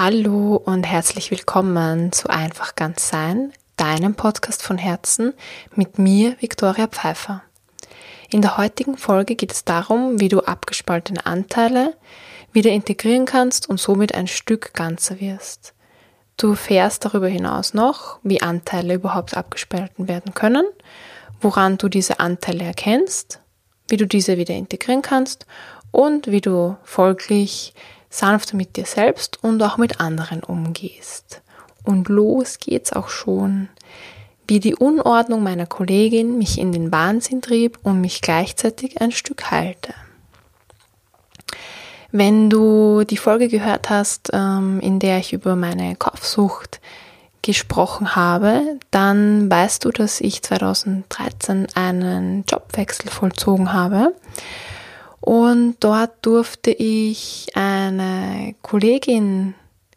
Hallo und herzlich willkommen zu Einfach ganz sein, deinem Podcast von Herzen mit mir, Viktoria Pfeiffer. In der heutigen Folge geht es darum, wie du abgespaltene Anteile wieder integrieren kannst und somit ein Stück ganzer wirst. Du erfährst darüber hinaus noch, wie Anteile überhaupt abgespalten werden können, woran du diese Anteile erkennst, wie du diese wieder integrieren kannst und wie du folglich sanfter mit dir selbst und auch mit anderen umgehst. Und los geht's auch schon. Wie die Unordnung meiner Kollegin mich in den Wahnsinn trieb und mich gleichzeitig ein Stück heilte. Wenn du die Folge gehört hast, ähm, in der ich über meine Kaufsucht gesprochen habe, dann weißt du, dass ich 2013 einen Jobwechsel vollzogen habe und dort durfte ich eine Kollegin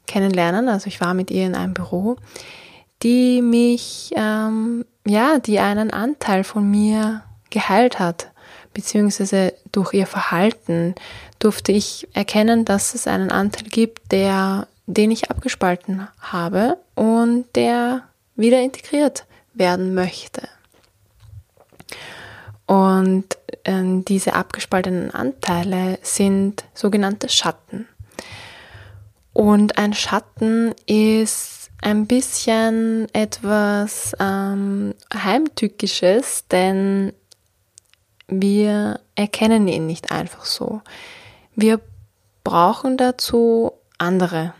kennenlernen, also ich war mit ihr in einem Büro, die mich, ähm, ja, die einen Anteil von mir geheilt hat, beziehungsweise durch ihr Verhalten durfte ich erkennen, dass es einen Anteil gibt, der, den ich abgespalten habe und der wieder integriert werden möchte. Und äh, diese abgespaltenen Anteile sind sogenannte Schatten. Und ein Schatten ist ein bisschen etwas ähm, Heimtückisches, denn wir erkennen ihn nicht einfach so. Wir brauchen dazu andere.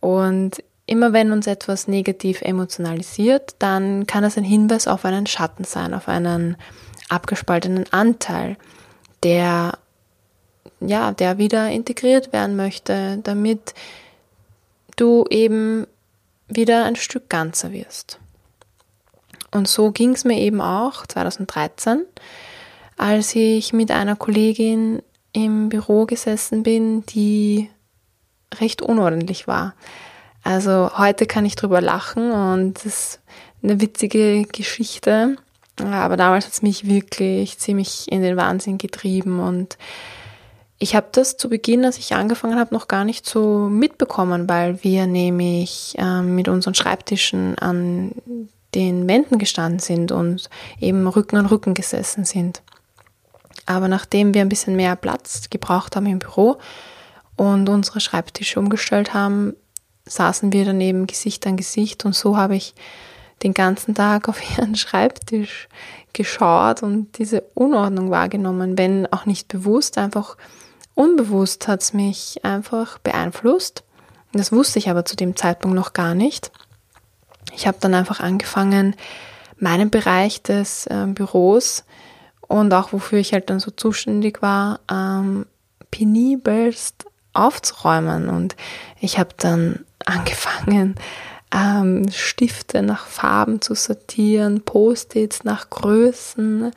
Und immer wenn uns etwas negativ emotionalisiert, dann kann es ein Hinweis auf einen Schatten sein, auf einen abgespaltenen Anteil, der ja, der wieder integriert werden möchte, damit du eben wieder ein Stück ganzer wirst. Und so ging es mir eben auch 2013, als ich mit einer Kollegin im Büro gesessen bin, die recht unordentlich war. Also heute kann ich drüber lachen und das ist eine witzige Geschichte. Aber damals hat es mich wirklich ziemlich in den Wahnsinn getrieben und ich habe das zu Beginn, als ich angefangen habe, noch gar nicht so mitbekommen, weil wir nämlich ähm, mit unseren Schreibtischen an den Wänden gestanden sind und eben Rücken an Rücken gesessen sind. Aber nachdem wir ein bisschen mehr Platz gebraucht haben im Büro und unsere Schreibtische umgestellt haben, saßen wir daneben Gesicht an Gesicht und so habe ich den ganzen Tag auf ihren Schreibtisch geschaut und diese Unordnung wahrgenommen, wenn auch nicht bewusst, einfach unbewusst hat es mich einfach beeinflusst. Das wusste ich aber zu dem Zeitpunkt noch gar nicht. Ich habe dann einfach angefangen, meinen Bereich des äh, Büros und auch wofür ich halt dann so zuständig war, ähm, penibelst aufzuräumen. Und ich habe dann angefangen, ähm, Stifte nach Farben zu sortieren, Post-its nach Größen,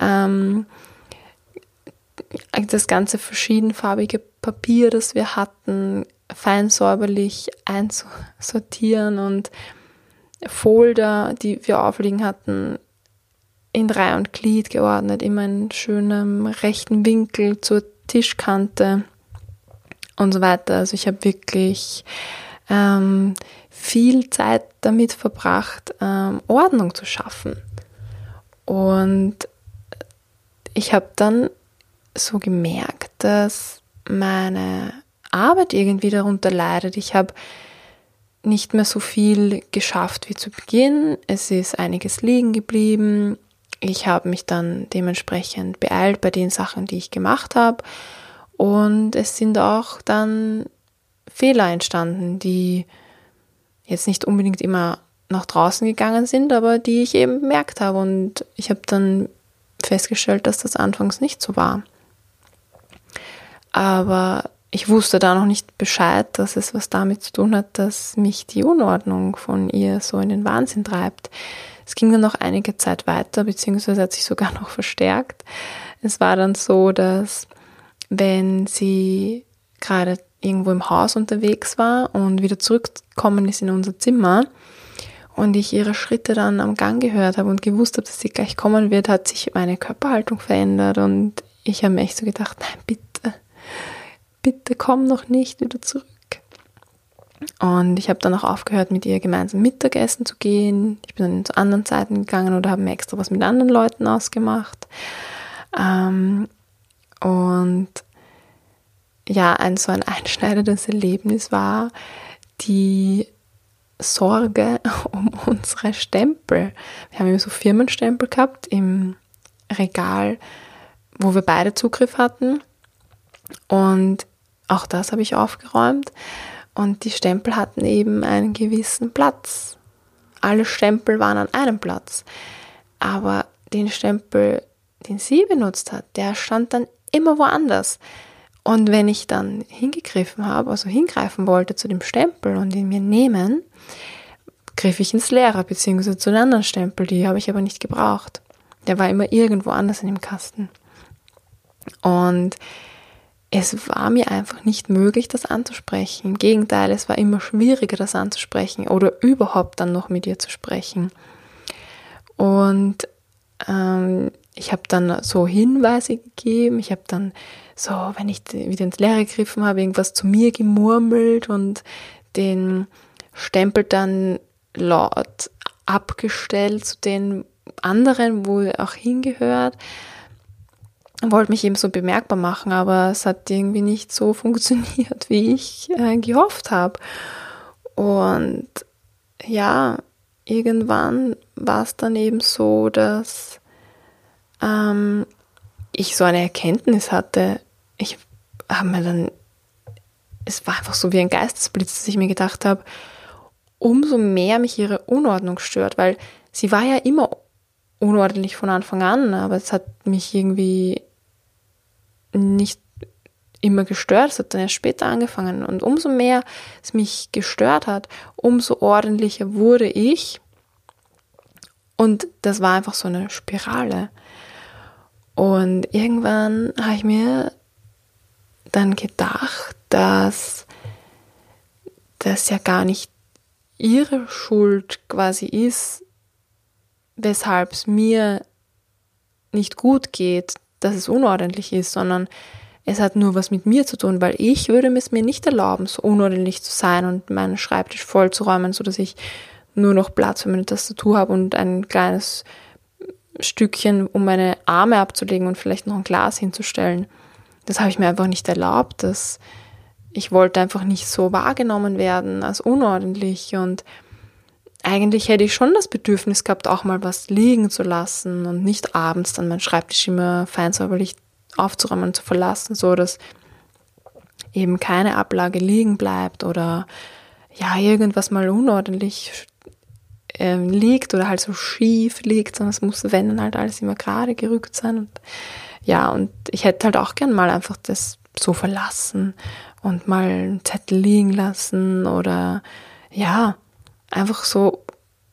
ähm, das ganze verschiedenfarbige Papier, das wir hatten, fein säuberlich einzusortieren und Folder, die wir aufliegen hatten, in Reihe und Glied geordnet, immer in schönem rechten Winkel zur Tischkante und so weiter. Also ich habe wirklich ähm, viel Zeit damit verbracht, ähm, Ordnung zu schaffen. Und ich habe dann so gemerkt, dass meine Arbeit irgendwie darunter leidet. Ich habe nicht mehr so viel geschafft wie zu Beginn. Es ist einiges liegen geblieben. Ich habe mich dann dementsprechend beeilt bei den Sachen, die ich gemacht habe. Und es sind auch dann Fehler entstanden, die jetzt nicht unbedingt immer nach draußen gegangen sind, aber die ich eben bemerkt habe. Und ich habe dann festgestellt, dass das anfangs nicht so war. Aber ich wusste da noch nicht Bescheid, dass es was damit zu tun hat, dass mich die Unordnung von ihr so in den Wahnsinn treibt. Es ging dann noch einige Zeit weiter, beziehungsweise hat sich sogar noch verstärkt. Es war dann so, dass wenn sie gerade irgendwo im Haus unterwegs war und wieder zurückgekommen ist in unser Zimmer und ich ihre Schritte dann am Gang gehört habe und gewusst habe, dass sie gleich kommen wird, hat sich meine Körperhaltung verändert und ich habe mir echt so gedacht, nein, bitte, bitte komm noch nicht wieder zurück. Und ich habe dann auch aufgehört, mit ihr gemeinsam Mittagessen zu gehen. Ich bin dann zu anderen Zeiten gegangen oder habe mir extra was mit anderen Leuten ausgemacht. Ähm, und ja, ein so ein einschneidendes Erlebnis war die Sorge um unsere Stempel. Wir haben immer so Firmenstempel gehabt im Regal, wo wir beide Zugriff hatten. Und auch das habe ich aufgeräumt. Und die Stempel hatten eben einen gewissen Platz. Alle Stempel waren an einem Platz. Aber den Stempel, den sie benutzt hat, der stand dann immer woanders. Und wenn ich dann hingegriffen habe, also hingreifen wollte zu dem Stempel und ihn mir nehmen, griff ich ins Leere, beziehungsweise zu den anderen Stempel, die habe ich aber nicht gebraucht. Der war immer irgendwo anders in dem Kasten. Und es war mir einfach nicht möglich, das anzusprechen. Im Gegenteil, es war immer schwieriger, das anzusprechen oder überhaupt dann noch mit ihr zu sprechen. Und ähm, ich habe dann so Hinweise gegeben. Ich habe dann so, wenn ich wieder ins Leere gegriffen habe, irgendwas zu mir gemurmelt und den Stempel dann laut abgestellt zu den anderen, wo er auch hingehört wollte mich eben so bemerkbar machen, aber es hat irgendwie nicht so funktioniert, wie ich äh, gehofft habe. Und ja, irgendwann war es dann eben so, dass ähm, ich so eine Erkenntnis hatte. Ich habe mir dann, es war einfach so wie ein Geistesblitz, dass ich mir gedacht habe, umso mehr mich ihre Unordnung stört, weil sie war ja immer unordentlich von Anfang an, aber es hat mich irgendwie nicht immer gestört, es hat dann erst später angefangen. Und umso mehr es mich gestört hat, umso ordentlicher wurde ich. Und das war einfach so eine Spirale. Und irgendwann habe ich mir dann gedacht, dass das ja gar nicht ihre Schuld quasi ist, weshalb es mir nicht gut geht, dass es unordentlich ist, sondern es hat nur was mit mir zu tun, weil ich würde es mir nicht erlauben, so unordentlich zu sein und meinen Schreibtisch vollzuräumen, sodass ich nur noch Platz für meine Tastatur habe und ein kleines Stückchen, um meine Arme abzulegen und vielleicht noch ein Glas hinzustellen. Das habe ich mir einfach nicht erlaubt. dass ich wollte einfach nicht so wahrgenommen werden als unordentlich und eigentlich hätte ich schon das Bedürfnis gehabt, auch mal was liegen zu lassen und nicht abends dann meinen Schreibtisch immer fein säuberlich aufzuräumen und zu verlassen, so dass eben keine Ablage liegen bleibt oder ja, irgendwas mal unordentlich äh, liegt oder halt so schief liegt, sondern es muss, wenn dann halt alles immer gerade gerückt sein und ja, und ich hätte halt auch gern mal einfach das so verlassen und mal einen Zettel liegen lassen oder ja, einfach so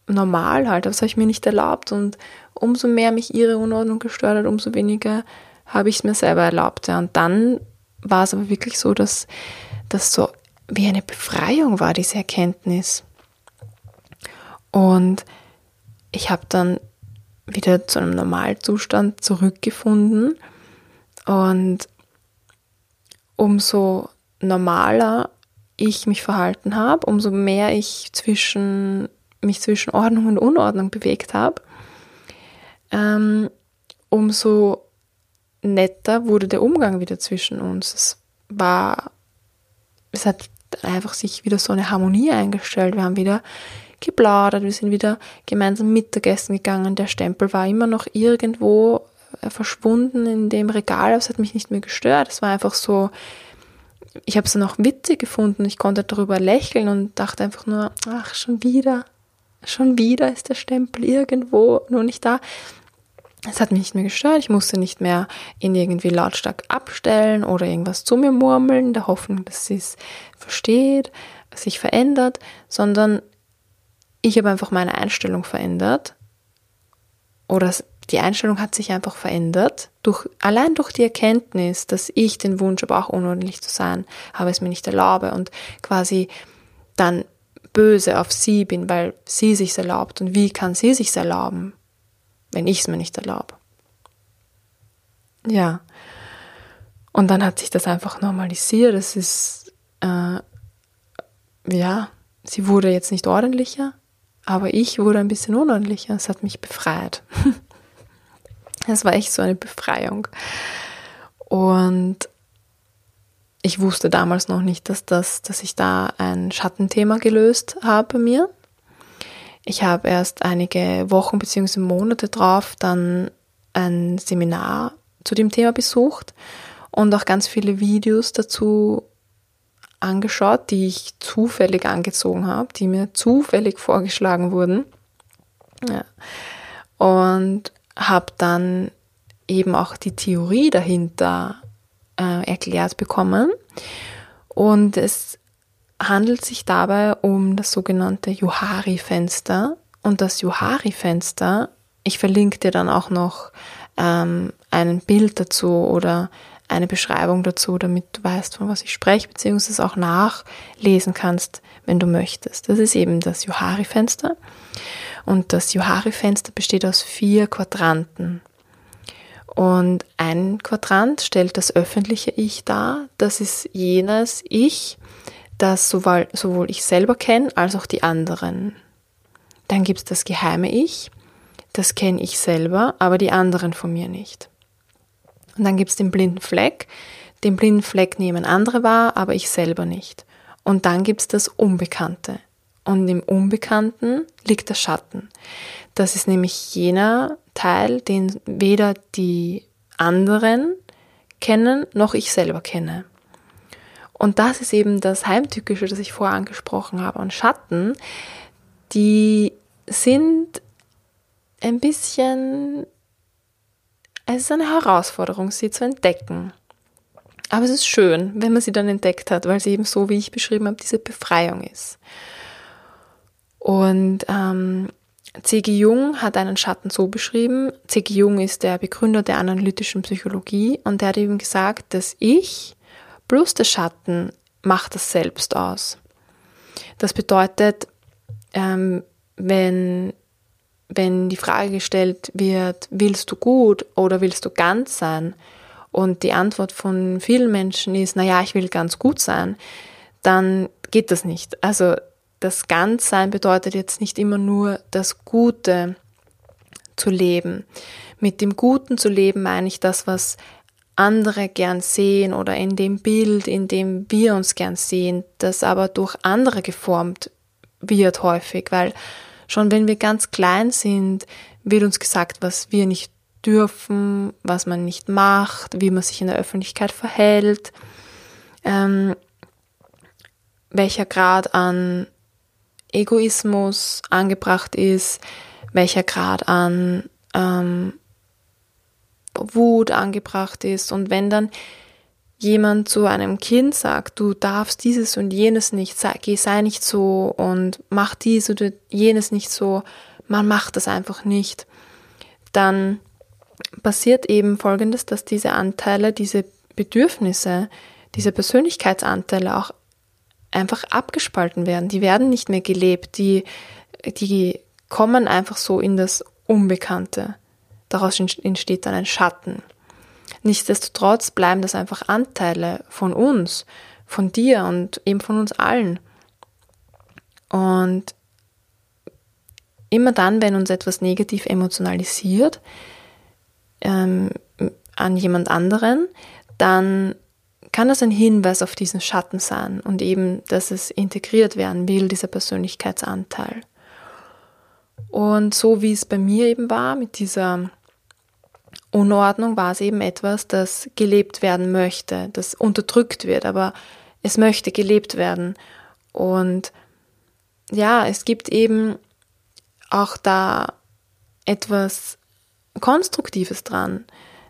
normal halt. Das habe ich mir nicht erlaubt. Und umso mehr mich ihre Unordnung gestört hat, umso weniger habe ich es mir selber erlaubt. Ja. Und dann war es aber wirklich so, dass das so wie eine Befreiung war, diese Erkenntnis. Und ich habe dann wieder zu einem Normalzustand zurückgefunden. Und umso normaler ich mich verhalten habe, umso mehr ich zwischen, mich zwischen Ordnung und Unordnung bewegt habe, ähm, umso netter wurde der Umgang wieder zwischen uns. Es war, es hat einfach sich wieder so eine Harmonie eingestellt. Wir haben wieder geplaudert, wir sind wieder gemeinsam Mittagessen gegangen. Der Stempel war immer noch irgendwo äh, verschwunden in dem Regal, aber es hat mich nicht mehr gestört. Es war einfach so, ich habe es dann auch witzig gefunden. Ich konnte darüber lächeln und dachte einfach nur, ach, schon wieder, schon wieder ist der Stempel irgendwo, nur nicht da. Es hat mich nicht mehr gestört. Ich musste nicht mehr ihn irgendwie lautstark abstellen oder irgendwas zu mir murmeln, der Hoffnung, dass sie es versteht, sich verändert, sondern ich habe einfach meine Einstellung verändert oder die Einstellung hat sich einfach verändert. Durch, allein durch die Erkenntnis, dass ich den Wunsch habe, auch unordentlich zu sein, habe es mir nicht erlaube und quasi dann böse auf sie bin, weil sie sich erlaubt. Und wie kann sie sich erlauben, wenn ich es mir nicht erlaube? Ja. Und dann hat sich das einfach normalisiert. Es ist äh, ja, sie wurde jetzt nicht ordentlicher, aber ich wurde ein bisschen unordentlicher. Es hat mich befreit. Es war echt so eine Befreiung. Und ich wusste damals noch nicht, dass, das, dass ich da ein Schattenthema gelöst habe bei mir. Ich habe erst einige Wochen bzw. Monate drauf dann ein Seminar zu dem Thema besucht und auch ganz viele Videos dazu angeschaut, die ich zufällig angezogen habe, die mir zufällig vorgeschlagen wurden. Ja. Und habe dann eben auch die Theorie dahinter äh, erklärt bekommen. Und es handelt sich dabei um das sogenannte Johari-Fenster. Und das Johari-Fenster, ich verlinke dir dann auch noch ähm, ein Bild dazu oder eine Beschreibung dazu, damit du weißt, von was ich spreche, beziehungsweise auch nachlesen kannst, wenn du möchtest. Das ist eben das Johari-Fenster. Und das Johari-Fenster besteht aus vier Quadranten. Und ein Quadrant stellt das öffentliche Ich dar. Das ist jenes Ich, das sowohl, sowohl ich selber kenne als auch die anderen. Dann gibt es das geheime Ich. Das kenne ich selber, aber die anderen von mir nicht. Und dann gibt es den blinden Fleck. Den blinden Fleck nehmen andere wahr, aber ich selber nicht. Und dann gibt es das Unbekannte. Und im Unbekannten liegt der Schatten. Das ist nämlich jener Teil, den weder die anderen kennen, noch ich selber kenne. Und das ist eben das Heimtückische, das ich vorher angesprochen habe. Und Schatten, die sind ein bisschen, es ist eine Herausforderung, sie zu entdecken. Aber es ist schön, wenn man sie dann entdeckt hat, weil sie eben so, wie ich beschrieben habe, diese Befreiung ist. Und ähm, C.G. Jung hat einen Schatten so beschrieben. C.G. Jung ist der Begründer der analytischen Psychologie und der hat eben gesagt, dass ich plus der Schatten macht das selbst aus. Das bedeutet, ähm, wenn, wenn die Frage gestellt wird, willst du gut oder willst du ganz sein? Und die Antwort von vielen Menschen ist, naja, ich will ganz gut sein, dann geht das nicht. Also das Ganzsein bedeutet jetzt nicht immer nur das Gute zu leben. Mit dem Guten zu leben meine ich das, was andere gern sehen oder in dem Bild, in dem wir uns gern sehen, das aber durch andere geformt wird häufig, weil schon wenn wir ganz klein sind, wird uns gesagt, was wir nicht dürfen, was man nicht macht, wie man sich in der Öffentlichkeit verhält, ähm, welcher Grad an Egoismus angebracht ist, welcher Grad an ähm, Wut angebracht ist. Und wenn dann jemand zu einem Kind sagt, du darfst dieses und jenes nicht, sei, sei nicht so und mach dies oder jenes nicht so, man macht das einfach nicht, dann passiert eben Folgendes, dass diese Anteile, diese Bedürfnisse, diese Persönlichkeitsanteile auch einfach abgespalten werden. Die werden nicht mehr gelebt. Die, die kommen einfach so in das Unbekannte. Daraus entsteht dann ein Schatten. Nichtsdestotrotz bleiben das einfach Anteile von uns, von dir und eben von uns allen. Und immer dann, wenn uns etwas negativ emotionalisiert ähm, an jemand anderen, dann kann das ein Hinweis auf diesen Schatten sein und eben, dass es integriert werden will, dieser Persönlichkeitsanteil. Und so wie es bei mir eben war, mit dieser Unordnung, war es eben etwas, das gelebt werden möchte, das unterdrückt wird, aber es möchte gelebt werden. Und ja, es gibt eben auch da etwas Konstruktives dran.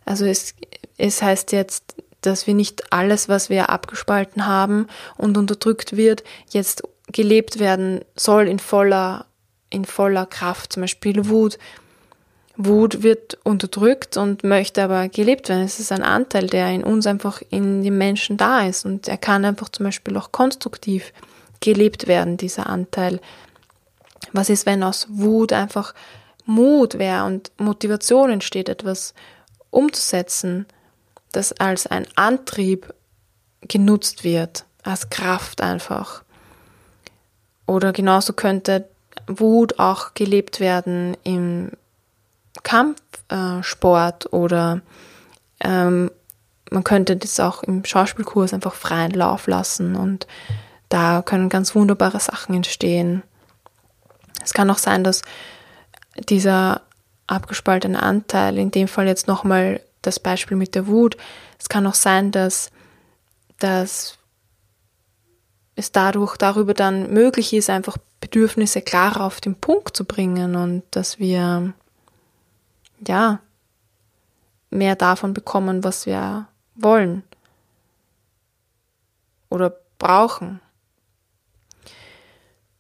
Also es, es heißt jetzt dass wir nicht alles, was wir abgespalten haben und unterdrückt wird, jetzt gelebt werden soll in voller, in voller Kraft. Zum Beispiel Wut. Wut wird unterdrückt und möchte aber gelebt werden. Es ist ein Anteil, der in uns einfach in den Menschen da ist und er kann einfach zum Beispiel auch konstruktiv gelebt werden, dieser Anteil. Was ist, wenn aus Wut einfach Mut wäre und Motivation entsteht, etwas umzusetzen? das als ein Antrieb genutzt wird, als Kraft einfach. Oder genauso könnte Wut auch gelebt werden im Kampfsport oder ähm, man könnte das auch im Schauspielkurs einfach freien Lauf lassen und da können ganz wunderbare Sachen entstehen. Es kann auch sein, dass dieser abgespaltene Anteil, in dem Fall jetzt nochmal das Beispiel mit der Wut, es kann auch sein, dass, dass es dadurch darüber dann möglich ist, einfach Bedürfnisse klarer auf den Punkt zu bringen und dass wir ja mehr davon bekommen, was wir wollen oder brauchen.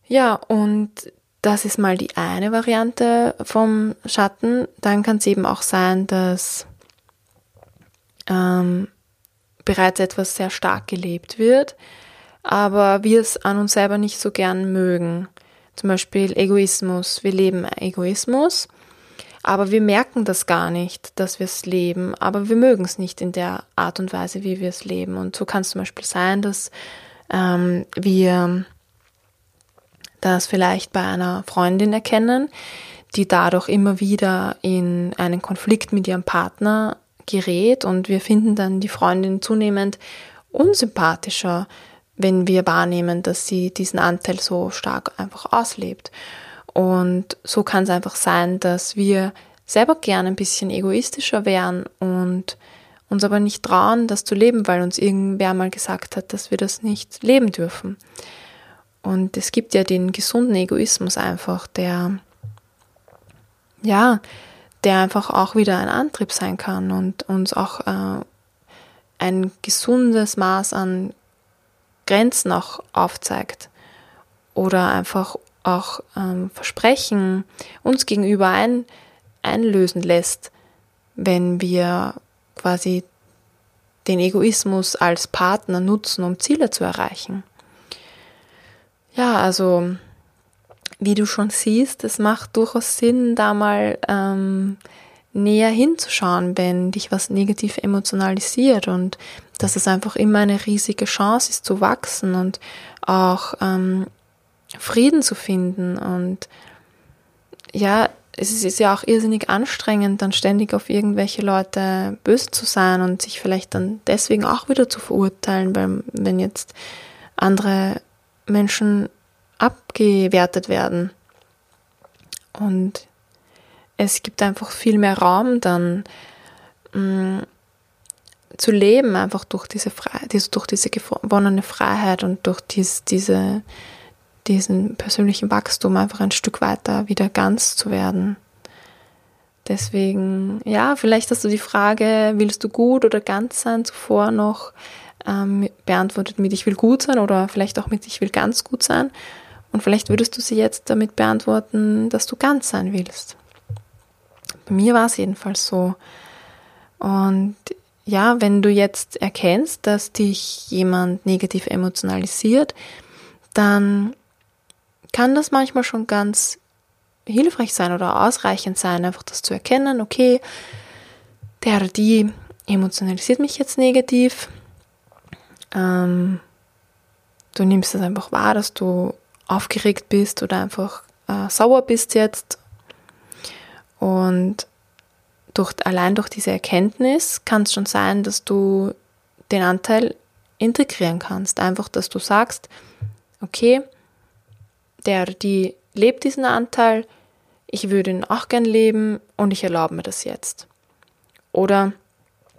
Ja, und das ist mal die eine Variante vom Schatten. Dann kann es eben auch sein, dass ähm, bereits etwas sehr stark gelebt wird, aber wir es an uns selber nicht so gern mögen. Zum Beispiel Egoismus. Wir leben Egoismus, aber wir merken das gar nicht, dass wir es leben, aber wir mögen es nicht in der Art und Weise, wie wir es leben. Und so kann es zum Beispiel sein, dass ähm, wir das vielleicht bei einer Freundin erkennen, die dadurch immer wieder in einen Konflikt mit ihrem Partner gerät und wir finden dann die Freundin zunehmend unsympathischer, wenn wir wahrnehmen, dass sie diesen Anteil so stark einfach auslebt. Und so kann es einfach sein, dass wir selber gern ein bisschen egoistischer wären und uns aber nicht trauen, das zu leben, weil uns irgendwer mal gesagt hat, dass wir das nicht leben dürfen. Und es gibt ja den gesunden Egoismus einfach, der, ja, der einfach auch wieder ein Antrieb sein kann und uns auch äh, ein gesundes Maß an Grenzen auch aufzeigt oder einfach auch ähm, Versprechen uns gegenüber ein, einlösen lässt, wenn wir quasi den Egoismus als Partner nutzen, um Ziele zu erreichen. Ja, also wie du schon siehst, es macht durchaus Sinn, da mal ähm, näher hinzuschauen, wenn dich was negativ emotionalisiert und dass es einfach immer eine riesige Chance ist zu wachsen und auch ähm, Frieden zu finden. Und ja, es ist ja auch irrsinnig anstrengend, dann ständig auf irgendwelche Leute böse zu sein und sich vielleicht dann deswegen auch wieder zu verurteilen, weil wenn jetzt andere Menschen abgewertet werden. Und es gibt einfach viel mehr Raum dann mh, mm, zu leben, einfach durch diese Freiheit, durch diese gewonnene Freiheit und durch dies, diese, diesen persönlichen Wachstum einfach ein Stück weiter wieder ganz zu werden. Deswegen, ja, vielleicht hast du die Frage, willst du gut oder ganz sein, zuvor noch ähm, beantwortet mit ich will gut sein oder vielleicht auch mit ich will ganz gut sein. Und vielleicht würdest du sie jetzt damit beantworten, dass du ganz sein willst. Bei mir war es jedenfalls so. Und ja, wenn du jetzt erkennst, dass dich jemand negativ emotionalisiert, dann kann das manchmal schon ganz hilfreich sein oder ausreichend sein, einfach das zu erkennen, okay, der oder die emotionalisiert mich jetzt negativ. Ähm, du nimmst es einfach wahr, dass du aufgeregt bist oder einfach äh, sauer bist jetzt. Und durch, allein durch diese Erkenntnis kann es schon sein, dass du den Anteil integrieren kannst. Einfach, dass du sagst, okay, der, die lebt diesen Anteil, ich würde ihn auch gern leben und ich erlaube mir das jetzt. Oder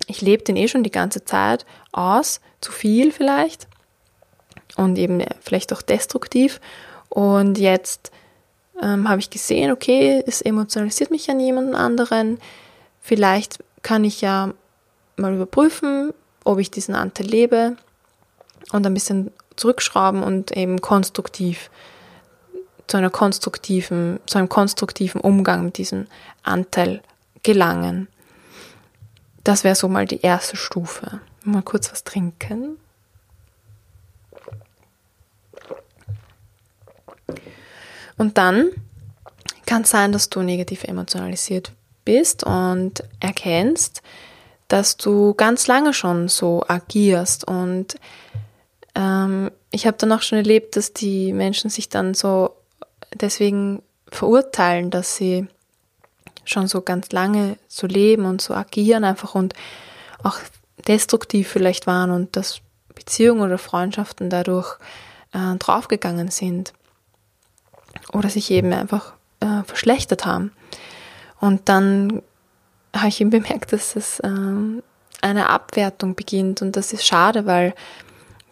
ich lebe den eh schon die ganze Zeit aus, zu viel vielleicht und eben vielleicht auch destruktiv. Und jetzt ähm, habe ich gesehen, okay, es emotionalisiert mich an jemanden anderen. Vielleicht kann ich ja mal überprüfen, ob ich diesen Anteil lebe und ein bisschen zurückschrauben und eben konstruktiv zu einer konstruktiven, zu einem konstruktiven Umgang mit diesem Anteil gelangen. Das wäre so mal die erste Stufe. Mal kurz was trinken. Und dann kann es sein, dass du negativ emotionalisiert bist und erkennst, dass du ganz lange schon so agierst. Und ähm, ich habe dann auch schon erlebt, dass die Menschen sich dann so deswegen verurteilen, dass sie schon so ganz lange so leben und so agieren einfach und auch destruktiv vielleicht waren und dass Beziehungen oder Freundschaften dadurch äh, draufgegangen sind oder sich eben einfach äh, verschlechtert haben. Und dann habe ich eben bemerkt, dass es ähm, eine Abwertung beginnt und das ist schade, weil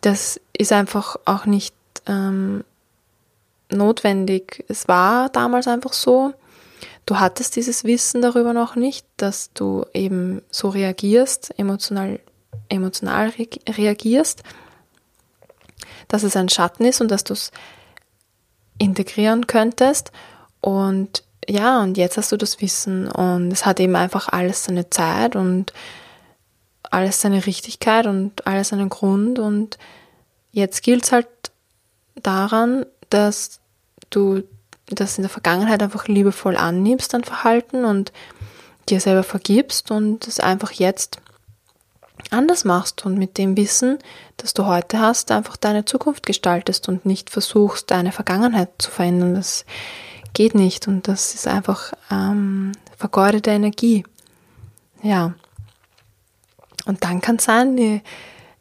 das ist einfach auch nicht ähm, notwendig. Es war damals einfach so. Du hattest dieses Wissen darüber noch nicht, dass du eben so reagierst, emotional, emotional reagierst, dass es ein Schatten ist und dass du es integrieren könntest. Und ja, und jetzt hast du das Wissen und es hat eben einfach alles seine Zeit und alles seine Richtigkeit und alles seinen Grund und jetzt gilt es halt daran, dass du das in der Vergangenheit einfach liebevoll annimmst, dein Verhalten und dir selber vergibst und es einfach jetzt anders machst und mit dem Wissen, das du heute hast, einfach deine Zukunft gestaltest und nicht versuchst, deine Vergangenheit zu verändern. Das geht nicht und das ist einfach ähm, vergeudete Energie. Ja. Und dann kann es sein, die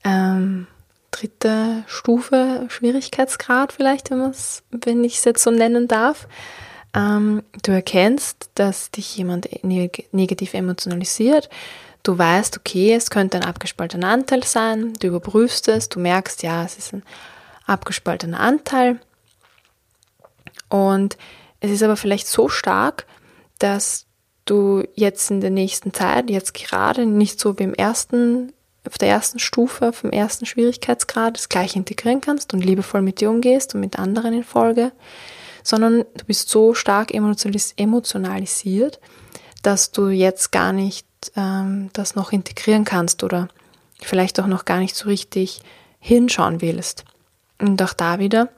ähm, dritte Stufe Schwierigkeitsgrad vielleicht, wenn, wenn ich es jetzt so nennen darf. Ähm, du erkennst, dass dich jemand neg negativ emotionalisiert. Du weißt, okay, es könnte ein abgespaltener Anteil sein. Du überprüfst es, du merkst, ja, es ist ein abgespaltener Anteil. Und es ist aber vielleicht so stark, dass du jetzt in der nächsten Zeit, jetzt gerade nicht so wie im ersten auf der ersten Stufe, vom ersten Schwierigkeitsgrad das gleich integrieren kannst und liebevoll mit dir umgehst und mit anderen in Folge, sondern du bist so stark emotionalisiert, dass du jetzt gar nicht ähm, das noch integrieren kannst oder vielleicht auch noch gar nicht so richtig hinschauen willst. Und auch da wieder,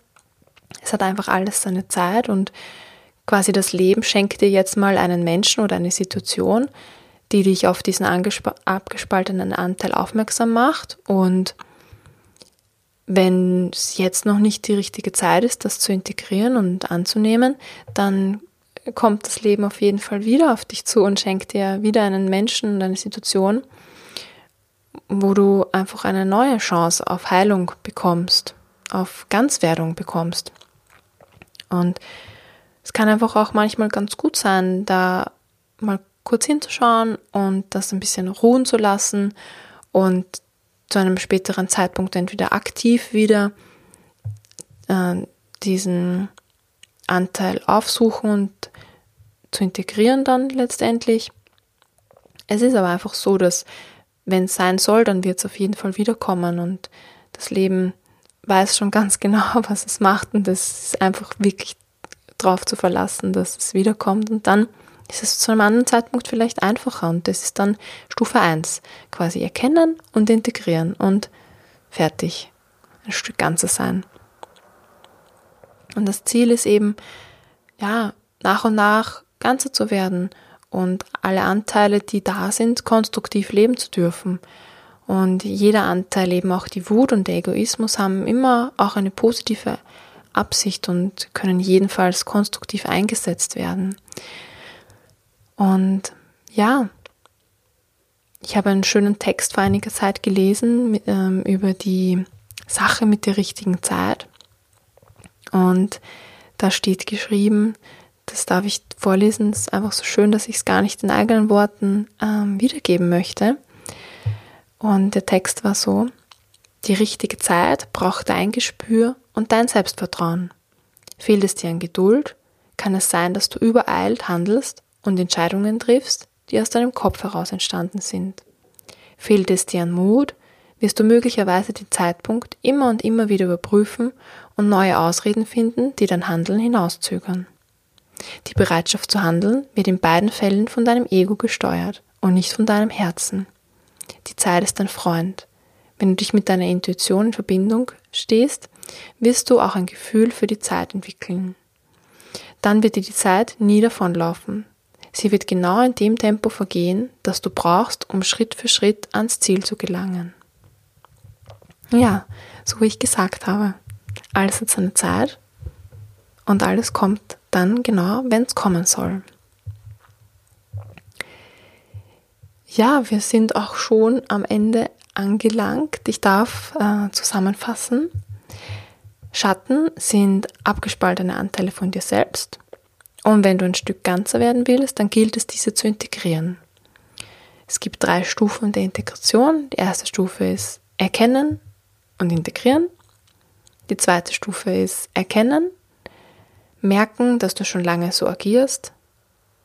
es hat einfach alles seine Zeit und quasi das Leben schenkt dir jetzt mal einen Menschen oder eine Situation, die dich auf diesen abgespaltenen Anteil aufmerksam macht. Und wenn es jetzt noch nicht die richtige Zeit ist, das zu integrieren und anzunehmen, dann kommt das Leben auf jeden Fall wieder auf dich zu und schenkt dir wieder einen Menschen und eine Situation, wo du einfach eine neue Chance auf Heilung bekommst, auf Ganzwerdung bekommst. Und es kann einfach auch manchmal ganz gut sein, da mal kurz hinzuschauen und das ein bisschen ruhen zu lassen und zu einem späteren Zeitpunkt entweder aktiv wieder äh, diesen Anteil aufsuchen und zu integrieren dann letztendlich. Es ist aber einfach so, dass wenn es sein soll, dann wird es auf jeden Fall wiederkommen und das Leben weiß schon ganz genau, was es macht und es ist einfach wirklich darauf zu verlassen, dass es wiederkommt und dann ist es zu einem anderen Zeitpunkt vielleicht einfacher und das ist dann Stufe 1, quasi erkennen und integrieren und fertig, ein Stück Ganzes sein. Und das Ziel ist eben, ja, nach und nach ganzer zu werden und alle Anteile, die da sind, konstruktiv leben zu dürfen. Und jeder Anteil, eben auch die Wut und der Egoismus, haben immer auch eine positive Absicht und können jedenfalls konstruktiv eingesetzt werden. Und ja, ich habe einen schönen Text vor einiger Zeit gelesen ähm, über die Sache mit der richtigen Zeit. Und da steht geschrieben, das darf ich vorlesen, es ist einfach so schön, dass ich es gar nicht in eigenen Worten ähm, wiedergeben möchte. Und der Text war so, die richtige Zeit braucht dein Gespür und dein Selbstvertrauen. Fehlt es dir an Geduld, kann es sein, dass du übereilt handelst und Entscheidungen triffst, die aus deinem Kopf heraus entstanden sind. Fehlt es dir an Mut, wirst du möglicherweise den Zeitpunkt immer und immer wieder überprüfen und neue Ausreden finden, die dein Handeln hinauszögern. Die Bereitschaft zu handeln wird in beiden Fällen von deinem Ego gesteuert und nicht von deinem Herzen. Die Zeit ist dein Freund. Wenn du dich mit deiner Intuition in Verbindung stehst, wirst du auch ein Gefühl für die Zeit entwickeln. Dann wird dir die Zeit nie davonlaufen, Sie wird genau in dem Tempo vergehen, das du brauchst, um Schritt für Schritt ans Ziel zu gelangen. Ja, so wie ich gesagt habe. alles hat seine Zeit und alles kommt dann genau, wenn es kommen soll. Ja, wir sind auch schon am Ende angelangt. Ich darf äh, zusammenfassen. Schatten sind abgespaltene Anteile von dir selbst. Und wenn du ein Stück ganzer werden willst, dann gilt es, diese zu integrieren. Es gibt drei Stufen der Integration. Die erste Stufe ist Erkennen und Integrieren. Die zweite Stufe ist Erkennen, merken, dass du schon lange so agierst.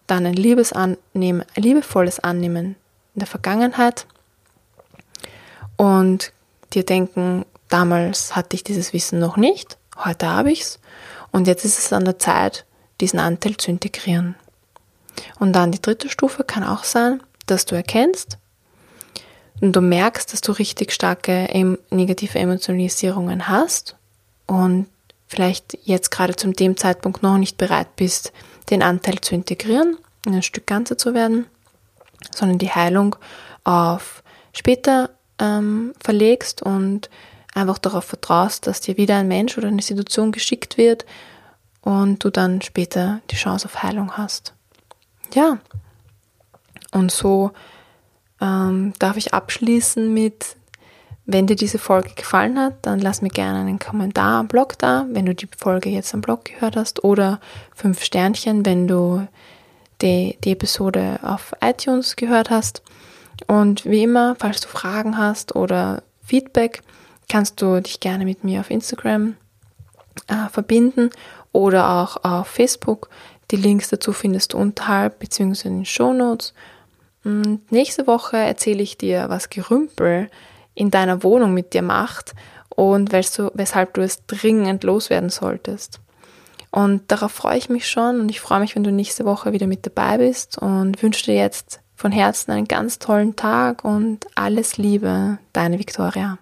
Dann ein liebes Annehmen, ein liebevolles Annehmen in der Vergangenheit und dir denken, damals hatte ich dieses Wissen noch nicht, heute habe ich es und jetzt ist es an der Zeit, diesen Anteil zu integrieren. Und dann die dritte Stufe kann auch sein, dass du erkennst und du merkst, dass du richtig starke negative Emotionalisierungen hast und vielleicht jetzt gerade zum dem Zeitpunkt noch nicht bereit bist, den Anteil zu integrieren, in ein Stück Ganze zu werden, sondern die Heilung auf später ähm, verlegst und einfach darauf vertraust, dass dir wieder ein Mensch oder eine Situation geschickt wird und du dann später die Chance auf Heilung hast. Ja, und so ähm, darf ich abschließen mit, wenn dir diese Folge gefallen hat, dann lass mir gerne einen Kommentar am Blog da, wenn du die Folge jetzt am Blog gehört hast, oder fünf Sternchen, wenn du die, die Episode auf iTunes gehört hast. Und wie immer, falls du Fragen hast oder Feedback, kannst du dich gerne mit mir auf Instagram äh, verbinden oder auch auf Facebook. Die Links dazu findest du unterhalb bzw. in den Show Notes. Und nächste Woche erzähle ich dir, was Gerümpel in deiner Wohnung mit dir macht und weshalb du es dringend loswerden solltest. Und darauf freue ich mich schon und ich freue mich, wenn du nächste Woche wieder mit dabei bist und wünsche dir jetzt von Herzen einen ganz tollen Tag und alles Liebe, deine Viktoria.